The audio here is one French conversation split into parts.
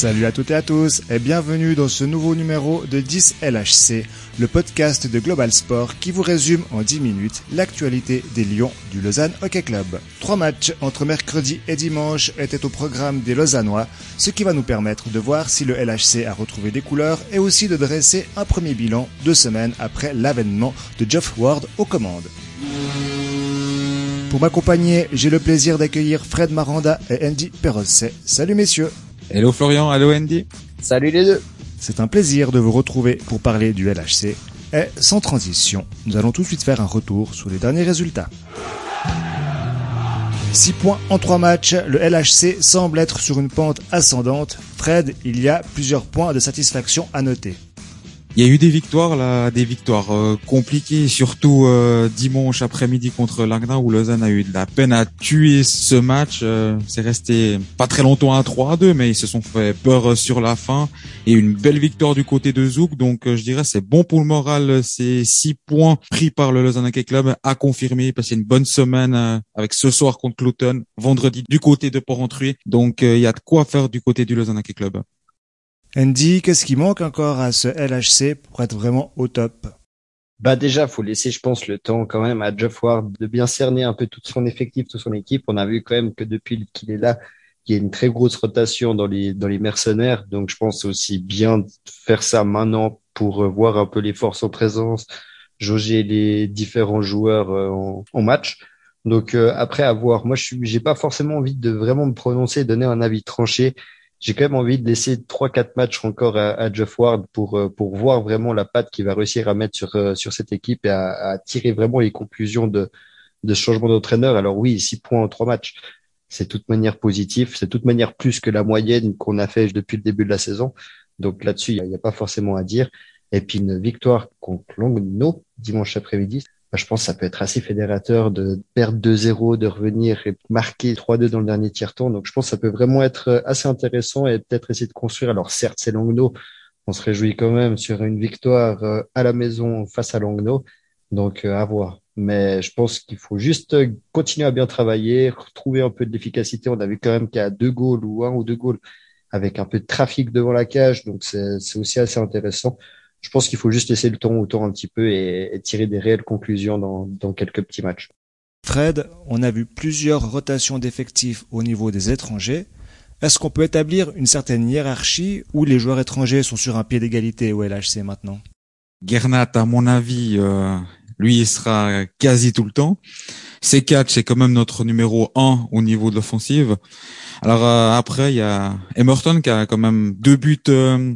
Salut à toutes et à tous et bienvenue dans ce nouveau numéro de 10 LHC, le podcast de Global Sport qui vous résume en 10 minutes l'actualité des Lions du Lausanne Hockey Club. Trois matchs entre mercredi et dimanche étaient au programme des Lausannois, ce qui va nous permettre de voir si le LHC a retrouvé des couleurs et aussi de dresser un premier bilan deux semaines après l'avènement de Geoff Ward aux commandes. Pour m'accompagner, j'ai le plaisir d'accueillir Fred Maranda et Andy Perrosset. Salut messieurs Hello Florian, hello Andy. Salut les deux. C'est un plaisir de vous retrouver pour parler du LHC. Et sans transition, nous allons tout de suite faire un retour sur les derniers résultats. 6 points en 3 matchs, le LHC semble être sur une pente ascendante. Fred, il y a plusieurs points de satisfaction à noter. Il y a eu des victoires là, des victoires euh, compliquées, surtout euh, dimanche après-midi contre Langnau où Lausanne a eu de la peine à tuer ce match. Euh, c'est resté pas très longtemps à 3 à 2, mais ils se sont fait peur sur la fin et une belle victoire du côté de Zouk. Donc je dirais c'est bon pour le moral. Ces six points pris par le Lausanne Hockey Club à confirmer, passer une bonne semaine avec ce soir contre Clouton, vendredi du côté de Porrentruy. Donc il y a de quoi faire du côté du Lausanne Hockey Club. Andy, qu'est-ce qui manque encore à ce LHC pour être vraiment au top? Bah déjà, faut laisser, je pense, le temps quand même à Jeff Ward de bien cerner un peu tout son effectif, toute son équipe. On a vu quand même que depuis qu'il est là, il y a une très grosse rotation dans les dans les mercenaires. Donc, je pense aussi bien faire ça maintenant pour voir un peu les forces en présence, jauger les différents joueurs euh, en, en match. Donc euh, après avoir, moi, je suis, j'ai pas forcément envie de vraiment me prononcer, donner un avis tranché j'ai quand même envie de laisser trois quatre matchs encore à, à, Jeff Ward pour euh, pour voir vraiment la patte qu'il va réussir à mettre sur euh, sur cette équipe et à, à tirer vraiment les conclusions de de ce changement d'entraîneur. Alors oui, six points en trois matchs, c'est toute manière positif, c'est toute manière plus que la moyenne qu'on a fait depuis le début de la saison. Donc là-dessus, il n'y a, pas forcément à dire. Et puis une victoire contre Longno dimanche après-midi, je pense que ça peut être assez fédérateur de perdre 2-0, de revenir et marquer 3-2 dans le dernier tiers-temps. Donc je pense que ça peut vraiment être euh, assez intéressant et peut-être essayer de construire. Alors certes, c'est Langnau. On se réjouit quand même sur une victoire euh, à la maison face à Langnau. Donc euh, à voir. Mais je pense qu'il faut juste continuer à bien travailler, retrouver un peu de l'efficacité. On a vu quand même qu'il y a deux goals ou un ou deux goals avec un peu de trafic devant la cage. Donc c'est aussi assez intéressant je pense qu'il faut juste laisser le temps au temps un petit peu et, tirer des réelles conclusions dans, dans quelques petits matchs. Fred, on a vu plusieurs rotations d'effectifs au niveau des étrangers. Est-ce qu'on peut établir une certaine hiérarchie où les joueurs étrangers sont sur un pied d'égalité au LHC maintenant? Gernat, à mon avis, euh, lui, il sera quasi tout le temps. C4, c'est quand même notre numéro 1 au niveau de l'offensive. Alors euh, après, il y a Emerton qui a quand même deux buts euh,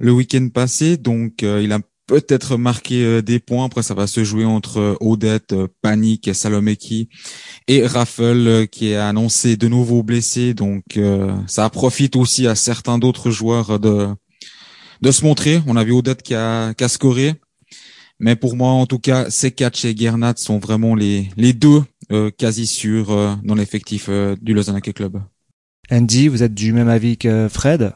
le week-end passé, donc euh, il a peut-être marqué euh, des points. Après, ça va se jouer entre euh, Odette, Panique, Salomeki et Raffle qui est annoncé de nouveau blessé. Donc, ça profite aussi à certains d'autres joueurs de de se montrer. On a vu Odette qui a, qui a scoré. Mais pour moi, en tout cas, Sekatch et Gernat sont vraiment les, les deux quasi sûrs dans l'effectif du Lausanne Club. Andy, vous êtes du même avis que Fred?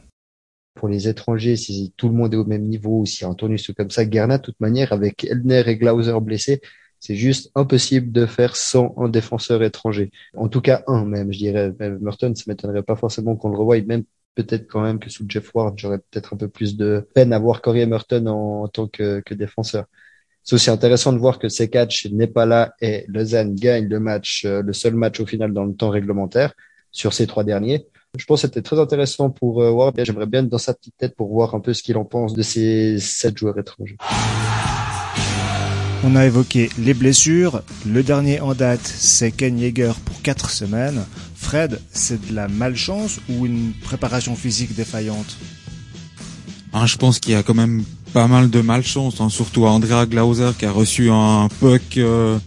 Pour les étrangers, si tout le monde est au même niveau, ou si Antonio est comme ça, Gernat, de toute manière, avec Elner et Glauser blessés, c'est juste impossible de faire sans un défenseur étranger. En tout cas, un même, je dirais. Merton, ça m'étonnerait pas forcément qu'on le revoie, même peut-être quand même que sous Jeff Ward, j'aurais peut-être un peu plus de peine à voir Corey Merton en, tant que, que défenseur. C'est aussi intéressant de voir que Sekatch n'est pas là et Lausanne gagne le match, euh, le seul match au final dans le temps réglementaire sur ces trois derniers. Je pense que c'était très intéressant pour euh, Ward. J'aimerais bien être dans sa petite tête pour voir un peu ce qu'il en pense de ces sept joueurs étrangers. On a évoqué les blessures. Le dernier en date, c'est Ken Yeager pour quatre semaines. Fred, c'est de la malchance ou une préparation physique défaillante? Ah, Je pense qu'il y a quand même pas mal de malchance, hein, surtout à Andrea Glauser qui a reçu un puck, euh,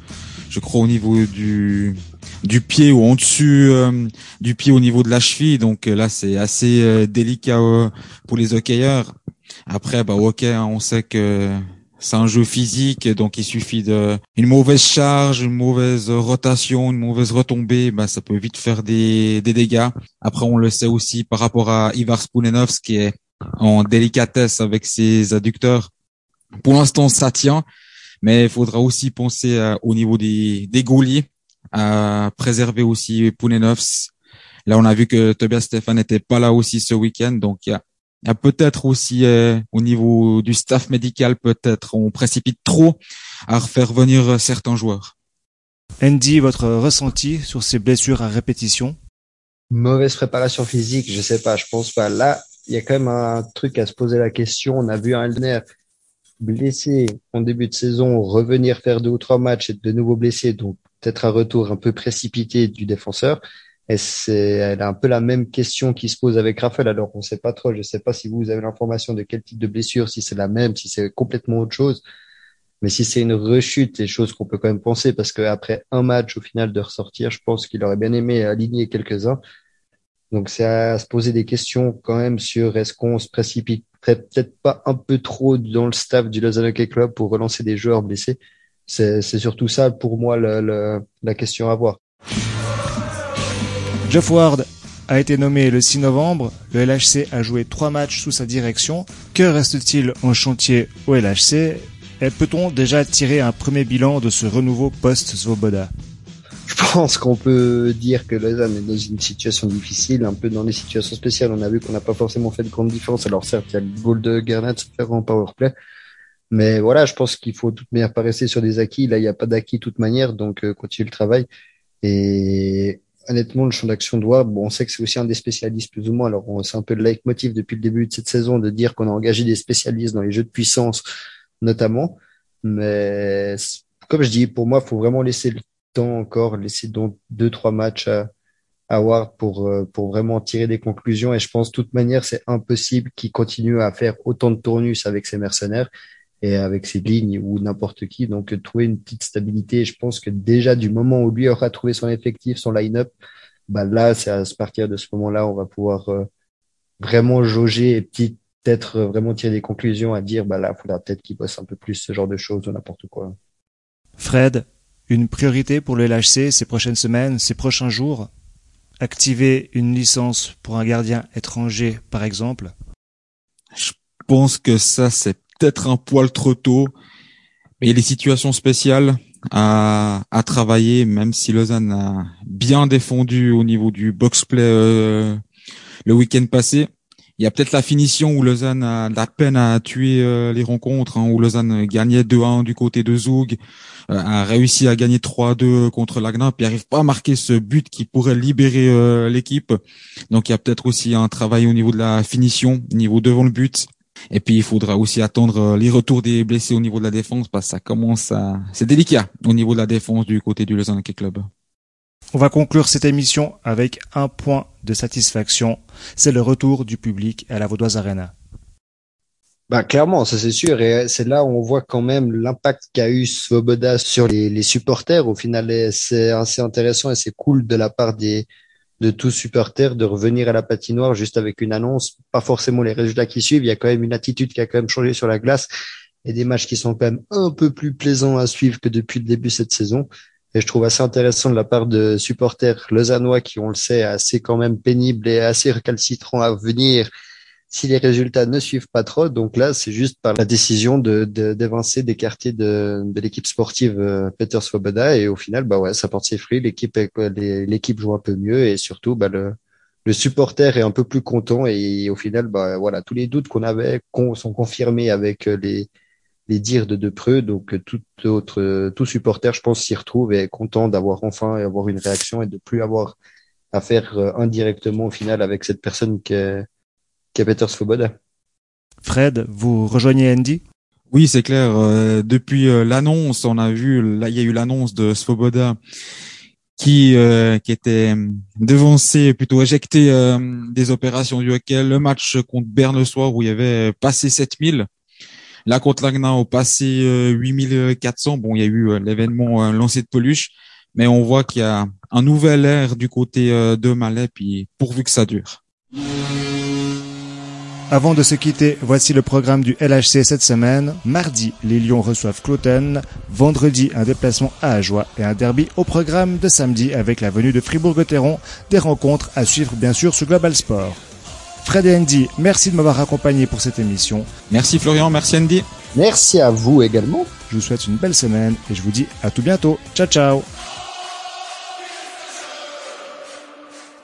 je crois au niveau du du pied ou en dessus euh, du pied au niveau de la cheville. Donc euh, là, c'est assez euh, délicat pour les hockeyeurs. Après, bah hockey, hein, on sait que c'est un jeu physique, donc il suffit de une mauvaise charge, une mauvaise rotation, une mauvaise retombée, bah ça peut vite faire des, des dégâts. Après, on le sait aussi par rapport à Ivar Spunenovs qui est en délicatesse avec ses adducteurs. Pour l'instant, ça tient, mais il faudra aussi penser au niveau des, des à préserver aussi Pounenovs, Là, on a vu que Tobias Stéphane n'était pas là aussi ce week-end, donc il y a, y a peut-être aussi euh, au niveau du staff médical, peut-être on précipite trop à refaire venir certains joueurs. Andy, votre ressenti sur ces blessures à répétition? Mauvaise préparation physique, je sais pas, je pense pas. Là, il y a quand même un truc à se poser la question. On a vu un Elner blessé en début de saison revenir faire deux ou trois matchs et de nouveau blessé, donc peut-être un retour un peu précipité du défenseur. Et c'est elle a un peu la même question qui se pose avec Raphaël. Alors on sait pas trop. Je sais pas si vous avez l'information de quel type de blessure, si c'est la même, si c'est complètement autre chose. Mais si c'est une rechute, des choses qu'on peut quand même penser, parce qu'après un match au final de ressortir, je pense qu'il aurait bien aimé aligner quelques-uns. Donc c'est à se poser des questions quand même sur est-ce qu'on se précipite peut-être pas un peu trop dans le staff du Lausanne Hockey Club pour relancer des joueurs blessés. C'est surtout ça pour moi le, la question à voir. Jeff Ward a été nommé le 6 novembre. Le LHC a joué trois matchs sous sa direction. Que reste-t-il en chantier au LHC et peut-on déjà tirer un premier bilan de ce renouveau post-Svoboda? Je pense qu'on peut dire que Lausanne est dans une situation difficile, un peu dans les situations spéciales. On a vu qu'on n'a pas forcément fait de grande différence. Alors certes, il y a le goal de Garnett faire en powerplay. Mais voilà, je pense qu'il faut de toute manière pas rester sur des acquis. Là, il n'y a pas d'acquis de toute manière, donc euh, continue le travail. Et honnêtement, le champ d'action doit, bon, on sait que c'est aussi un des spécialistes plus ou moins. Alors, c'est un peu le leitmotiv depuis le début de cette saison de dire qu'on a engagé des spécialistes dans les jeux de puissance notamment. Mais comme je dis, pour moi, il faut vraiment laisser le temps encore, laisser donc deux, trois matchs à, à Ward pour, euh, pour vraiment tirer des conclusions. Et je pense, de toute manière, c'est impossible qu'il continue à faire autant de tournus avec ses mercenaires et avec ses lignes ou n'importe qui. Donc, trouver une petite stabilité. Je pense que déjà, du moment où lui aura trouvé son effectif, son line-up, bah là, c'est à partir de ce moment-là, on va pouvoir euh, vraiment jauger et peut-être euh, vraiment tirer des conclusions à dire, bah là, il faudra peut-être qu'il bosse un peu plus ce genre de choses ou n'importe quoi. Fred, une priorité pour le LHC ces prochaines semaines, ces prochains jours? Activer une licence pour un gardien étranger, par exemple? Je pense que ça, c'est peut-être un poil trop tôt. Mais il y a des situations spéciales à, à travailler, même si Lausanne a bien défendu au niveau du box-play euh, le week-end passé il y a peut-être la finition où Lausanne a la peine à tuer euh, les rencontres, hein, où Lausanne gagnait 2-1 du côté de Zoug, euh, a réussi à gagner 3-2 contre Lagna, puis arrive pas à marquer ce but qui pourrait libérer euh, l'équipe. Donc il y a peut-être aussi un travail au niveau de la finition, au niveau devant le but. Et puis il faudra aussi attendre les retours des blessés au niveau de la défense, parce que ça commence à, c'est délicat au niveau de la défense du côté du Lausanne Hockey Club. On va conclure cette émission avec un point de satisfaction. C'est le retour du public à la Vaudoise Arena. Bah, clairement, ça c'est sûr. Et c'est là où on voit quand même l'impact qu'a eu Svoboda sur les, supporters. Au final, c'est assez intéressant et c'est cool de la part des, de tous supporters de revenir à la patinoire juste avec une annonce. Pas forcément les résultats qui suivent. Il y a quand même une attitude qui a quand même changé sur la glace et des matchs qui sont quand même un peu plus plaisants à suivre que depuis le début de cette saison. Et je trouve assez intéressant de la part de supporters lausannois qui, on le sait, assez quand même pénibles et assez récalcitrants à venir si les résultats ne suivent pas trop. Donc là, c'est juste par la décision de d'évincer, d'écarter de, de l'équipe sportive euh, Peter Swoboda. Et au final, bah ouais, ça porte ses fruits. L'équipe l'équipe joue un peu mieux et surtout, bah le le supporter est un peu plus content et au final, bah voilà, tous les doutes qu'on avait sont confirmés avec les les dires de Depreux. Donc euh, tout autre, euh, tout supporter, je pense, s'y retrouve et est content d'avoir enfin avoir une réaction et de plus avoir à faire euh, indirectement au final avec cette personne qui est, est Peter Svoboda. Fred, vous rejoignez Andy? Oui, c'est clair. depuis l'annonce, on a vu, là, il y a eu l'annonce de Svoboda qui qui était devancé, plutôt éjecté des opérations du hockey. Le match contre Berne le soir où il y avait passé 7000 Là, contre Lagna, au passé 8400, euh, bon, il y a eu euh, l'événement euh, lancé de peluche, mais on voit qu'il y a un nouvel air du côté de Malais, puis pourvu que ça dure. Avant de se quitter, voici le programme du LHC cette semaine. Mardi, les Lions reçoivent Cloten. Vendredi, un déplacement à Ajoie et un derby au programme de samedi avec la venue de Fribourg-Gotteron. Des rencontres à suivre bien sûr sur Global Sport. Fred et Andy, merci de m'avoir accompagné pour cette émission. Merci Florian, merci Andy. Merci à vous également. Je vous souhaite une belle semaine et je vous dis à tout bientôt. Ciao ciao